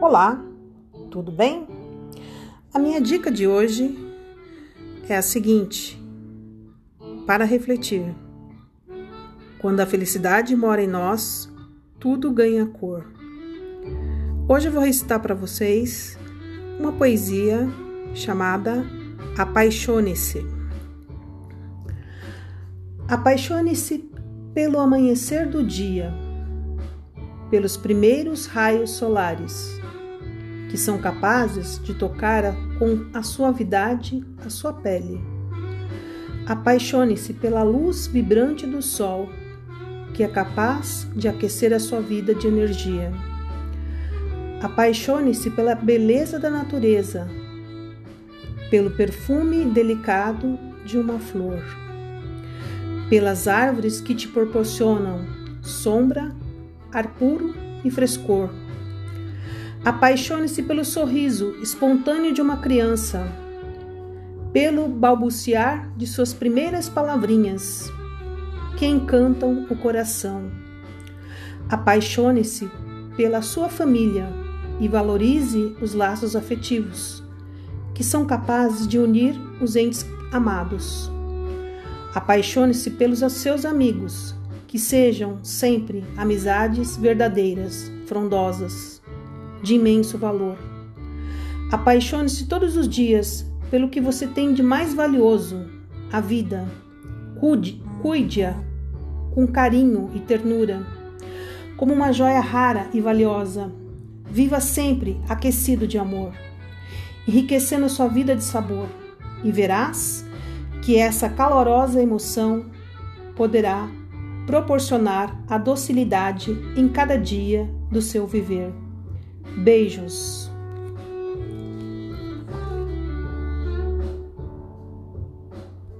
Olá, tudo bem? A minha dica de hoje é a seguinte: para refletir. Quando a felicidade mora em nós, tudo ganha cor. Hoje eu vou recitar para vocês uma poesia chamada Apaixone-se. Apaixone-se pelo amanhecer do dia, pelos primeiros raios solares que são capazes de tocar com a suavidade a sua pele. Apaixone-se pela luz vibrante do sol, que é capaz de aquecer a sua vida de energia. Apaixone-se pela beleza da natureza, pelo perfume delicado de uma flor, pelas árvores que te proporcionam sombra, ar puro e frescor Apaixone-se pelo sorriso espontâneo de uma criança, pelo balbuciar de suas primeiras palavrinhas, que encantam o coração. Apaixone-se pela sua família e valorize os laços afetivos, que são capazes de unir os entes amados. Apaixone-se pelos seus amigos, que sejam sempre amizades verdadeiras, frondosas de imenso valor. Apaixone-se todos os dias pelo que você tem de mais valioso, a vida. Cuide, cuide-a com carinho e ternura, como uma joia rara e valiosa. Viva sempre aquecido de amor, enriquecendo sua vida de sabor, e verás que essa calorosa emoção poderá proporcionar a docilidade em cada dia do seu viver. Beijos.